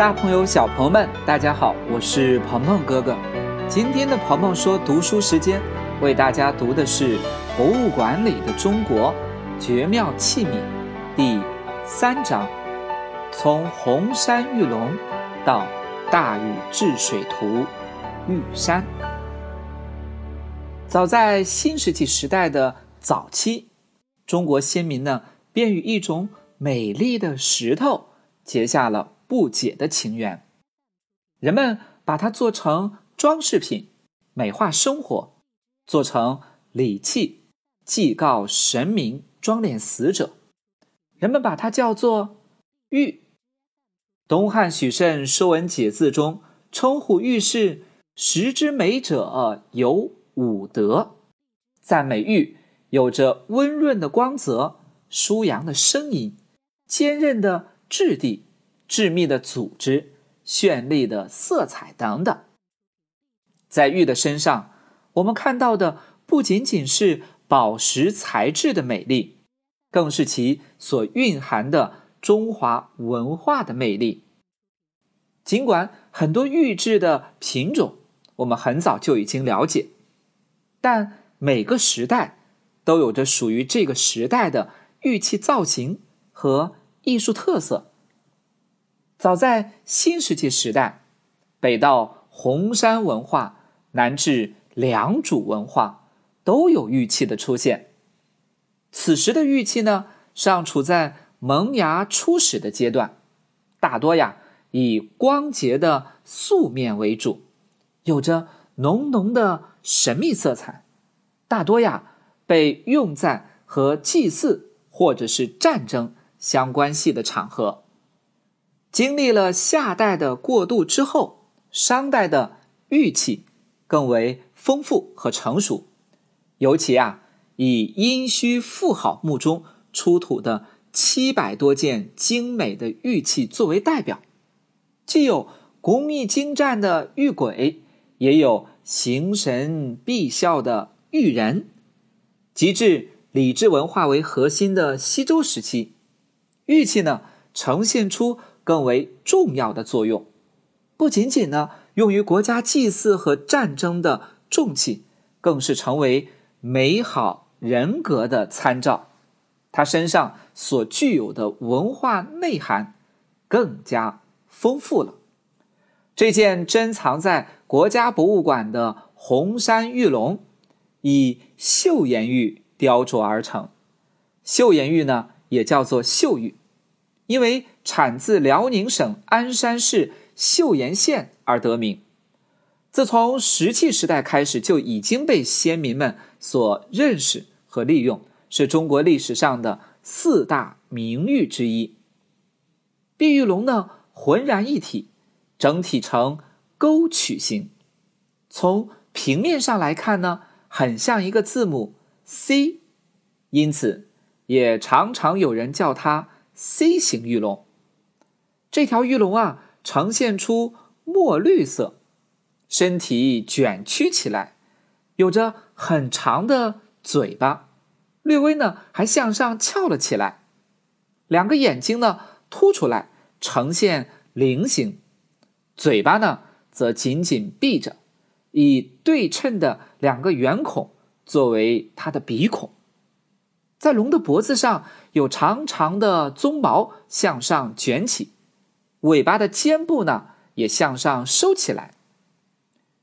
大朋友、小朋友们，大家好，我是鹏鹏哥哥。今天的鹏鹏说读书时间，为大家读的是《博物馆里的中国：绝妙器皿》第三章，从红山玉龙到大禹治水图玉山。早在新石器时代的早期，中国先民呢，便与一种美丽的石头结下了。不解的情缘，人们把它做成装饰品，美化生活；做成礼器，祭告神明，装殓死者。人们把它叫做玉。东汉许慎《说文解字》中称呼玉是“石之美者有五德”，赞美玉有着温润的光泽、舒扬的声音、坚韧的质地。致密的组织、绚丽的色彩等等，在玉的身上，我们看到的不仅仅是宝石材质的美丽，更是其所蕴含的中华文化的魅力。尽管很多玉质的品种我们很早就已经了解，但每个时代都有着属于这个时代的玉器造型和艺术特色。早在新石器时代，北到红山文化，南至良渚文化，都有玉器的出现。此时的玉器呢，尚处在萌芽初始的阶段，大多呀以光洁的素面为主，有着浓浓的神秘色彩，大多呀被用在和祭祀或者是战争相关系的场合。经历了夏代的过渡之后，商代的玉器更为丰富和成熟。尤其啊，以殷墟妇好墓中出土的七百多件精美的玉器作为代表，既有工艺精湛的玉簋，也有形神必效的玉人。及至礼制文化为核心的西周时期，玉器呢呈现出。更为重要的作用，不仅仅呢用于国家祭祀和战争的重器，更是成为美好人格的参照。他身上所具有的文化内涵更加丰富了。这件珍藏在国家博物馆的红山玉龙，以岫岩玉雕琢而成。岫岩玉呢，也叫做岫玉。因为产自辽宁省鞍山市岫岩县而得名。自从石器时代开始，就已经被先民们所认识和利用，是中国历史上的四大名玉之一。碧玉龙呢，浑然一体，整体呈钩曲形。从平面上来看呢，很像一个字母 C，因此也常常有人叫它。C 型玉龙，这条玉龙啊，呈现出墨绿色，身体卷曲起来，有着很长的嘴巴，略微呢还向上翘了起来，两个眼睛呢凸出来，呈现菱形，嘴巴呢则紧紧闭着，以对称的两个圆孔作为它的鼻孔。在龙的脖子上有长长的鬃毛向上卷起，尾巴的尖部呢也向上收起来。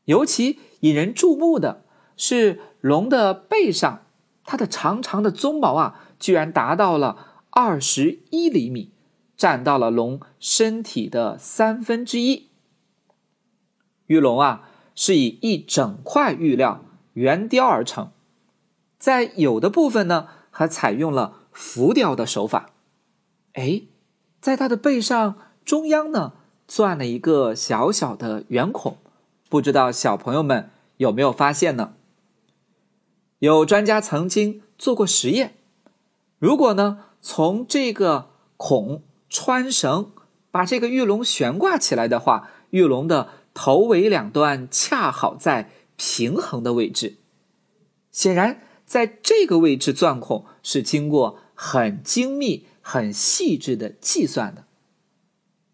尤其引人注目的是龙的背上，它的长长的鬃毛啊，居然达到了二十一厘米，占到了龙身体的三分之一。玉龙啊，是以一整块玉料圆雕而成，在有的部分呢。还采用了浮雕的手法，哎，在它的背上中央呢，钻了一个小小的圆孔，不知道小朋友们有没有发现呢？有专家曾经做过实验，如果呢从这个孔穿绳，把这个玉龙悬挂起来的话，玉龙的头尾两端恰好在平衡的位置，显然。在这个位置钻孔是经过很精密、很细致的计算的。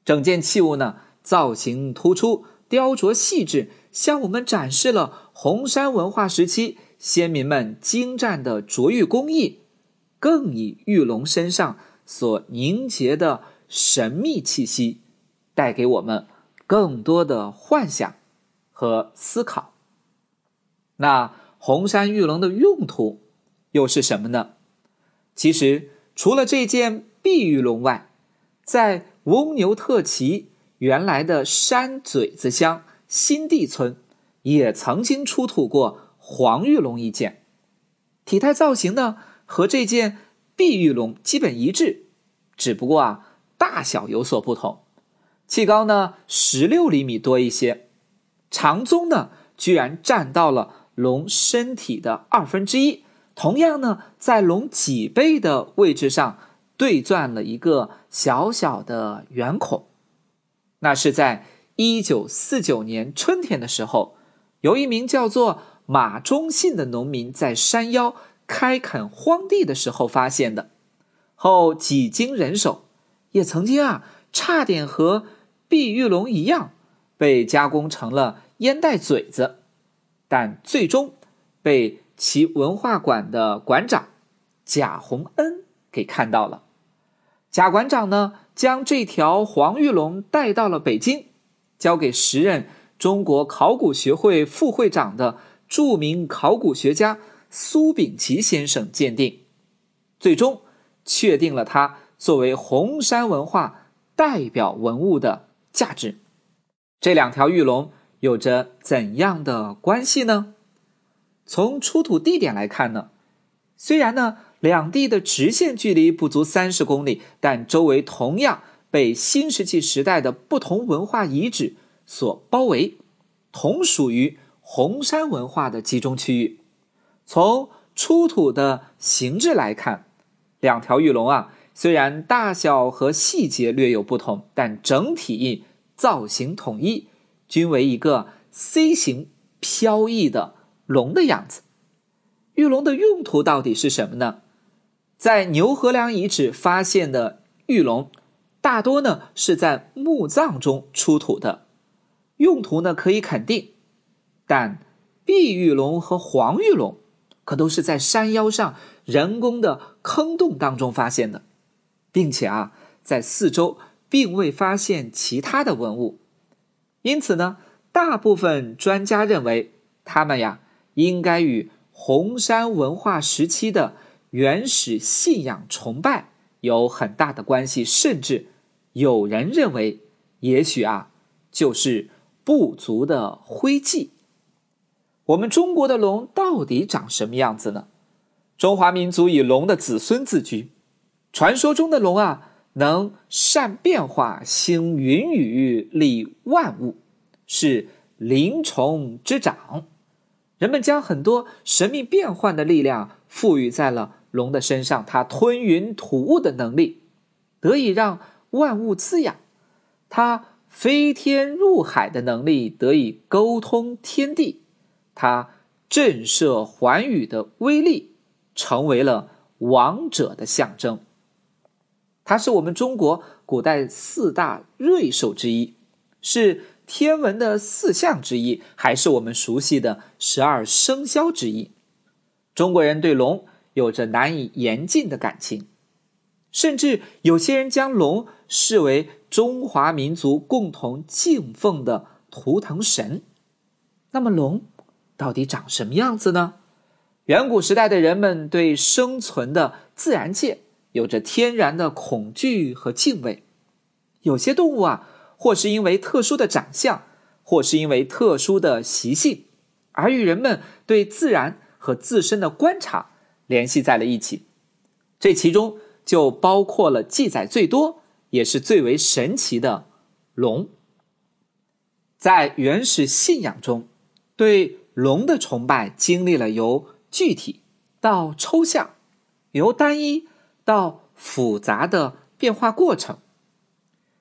整件器物呢，造型突出，雕琢细致，向我们展示了红山文化时期先民们精湛的琢玉工艺，更以玉龙身上所凝结的神秘气息，带给我们更多的幻想和思考。那红山玉龙的用途又是什么呢？其实，除了这件碧玉龙外，在翁牛特旗原来的山嘴子乡新地村，也曾经出土过黄玉龙一件，体态造型呢和这件碧玉龙基本一致，只不过啊大小有所不同，器高呢十六厘米多一些，长鬃呢居然占到了龙身体的二分之一。同样呢，在龙脊背的位置上对钻了一个小小的圆孔，那是在一九四九年春天的时候，有一名叫做马忠信的农民在山腰开垦荒地的时候发现的，后几经人手，也曾经啊差点和碧玉龙一样被加工成了烟袋嘴子，但最终被。其文化馆的馆长贾洪恩给看到了，贾馆长呢将这条黄玉龙带到了北京，交给时任中国考古学会副会长的著名考古学家苏秉琦先生鉴定，最终确定了它作为红山文化代表文物的价值。这两条玉龙有着怎样的关系呢？从出土地点来看呢，虽然呢两地的直线距离不足三十公里，但周围同样被新石器时代的不同文化遗址所包围，同属于红山文化的集中区域。从出土的形制来看，两条玉龙啊，虽然大小和细节略有不同，但整体造型统一，均为一个 C 型飘逸的。龙的样子，玉龙的用途到底是什么呢？在牛河梁遗址发现的玉龙，大多呢是在墓葬中出土的，用途呢可以肯定。但碧玉龙和黄玉龙，可都是在山腰上人工的坑洞当中发现的，并且啊，在四周并未发现其他的文物，因此呢，大部分专家认为他们呀。应该与红山文化时期的原始信仰崇拜有很大的关系，甚至有人认为，也许啊，就是部族的徽记。我们中国的龙到底长什么样子呢？中华民族以龙的子孙自居，传说中的龙啊，能善变化，兴云雨，利万物，是灵虫之长。人们将很多神秘变幻的力量赋予在了龙的身上，它吞云吐雾的能力得以让万物滋养，它飞天入海的能力得以沟通天地，它震慑寰宇的威力成为了王者的象征。它是我们中国古代四大瑞兽之一，是。天文的四象之一，还是我们熟悉的十二生肖之一。中国人对龙有着难以言尽的感情，甚至有些人将龙视为中华民族共同敬奉的图腾神。那么，龙到底长什么样子呢？远古时代的人们对生存的自然界有着天然的恐惧和敬畏。有些动物啊。或是因为特殊的长相，或是因为特殊的习性，而与人们对自然和自身的观察联系在了一起。这其中就包括了记载最多，也是最为神奇的龙。在原始信仰中，对龙的崇拜经历了由具体到抽象，由单一到复杂的变化过程。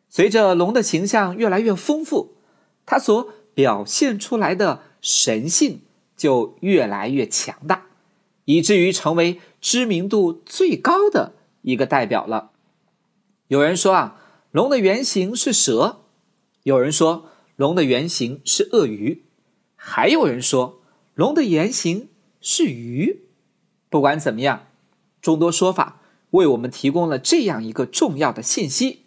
随着龙的形象越来越丰富，它所表现出来的神性就越来越强大，以至于成为知名度最高的一个代表了。有人说啊，龙的原型是蛇，有人说龙的原型是鳄鱼，还有人说龙的原型是鱼。不管怎么样，众多说法为我们提供了这样一个重要的信息：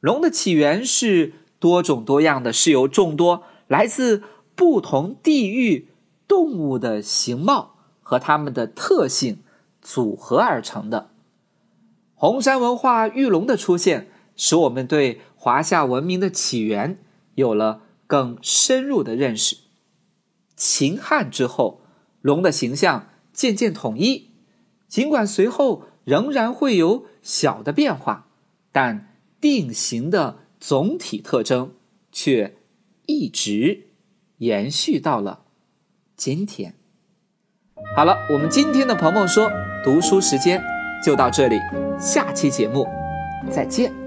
龙的起源是多种多样的，是由众多来自不同地域动物的形貌和它们的特性组合而成的。红山文化玉龙的出现，使我们对华夏文明的起源有了更深入的认识。秦汉之后，龙的形象渐渐统一，尽管随后仍然会有小的变化，但定型的总体特征却一直延续到了今天。好了，我们今天的鹏鹏说读书时间就到这里。下期节目，再见。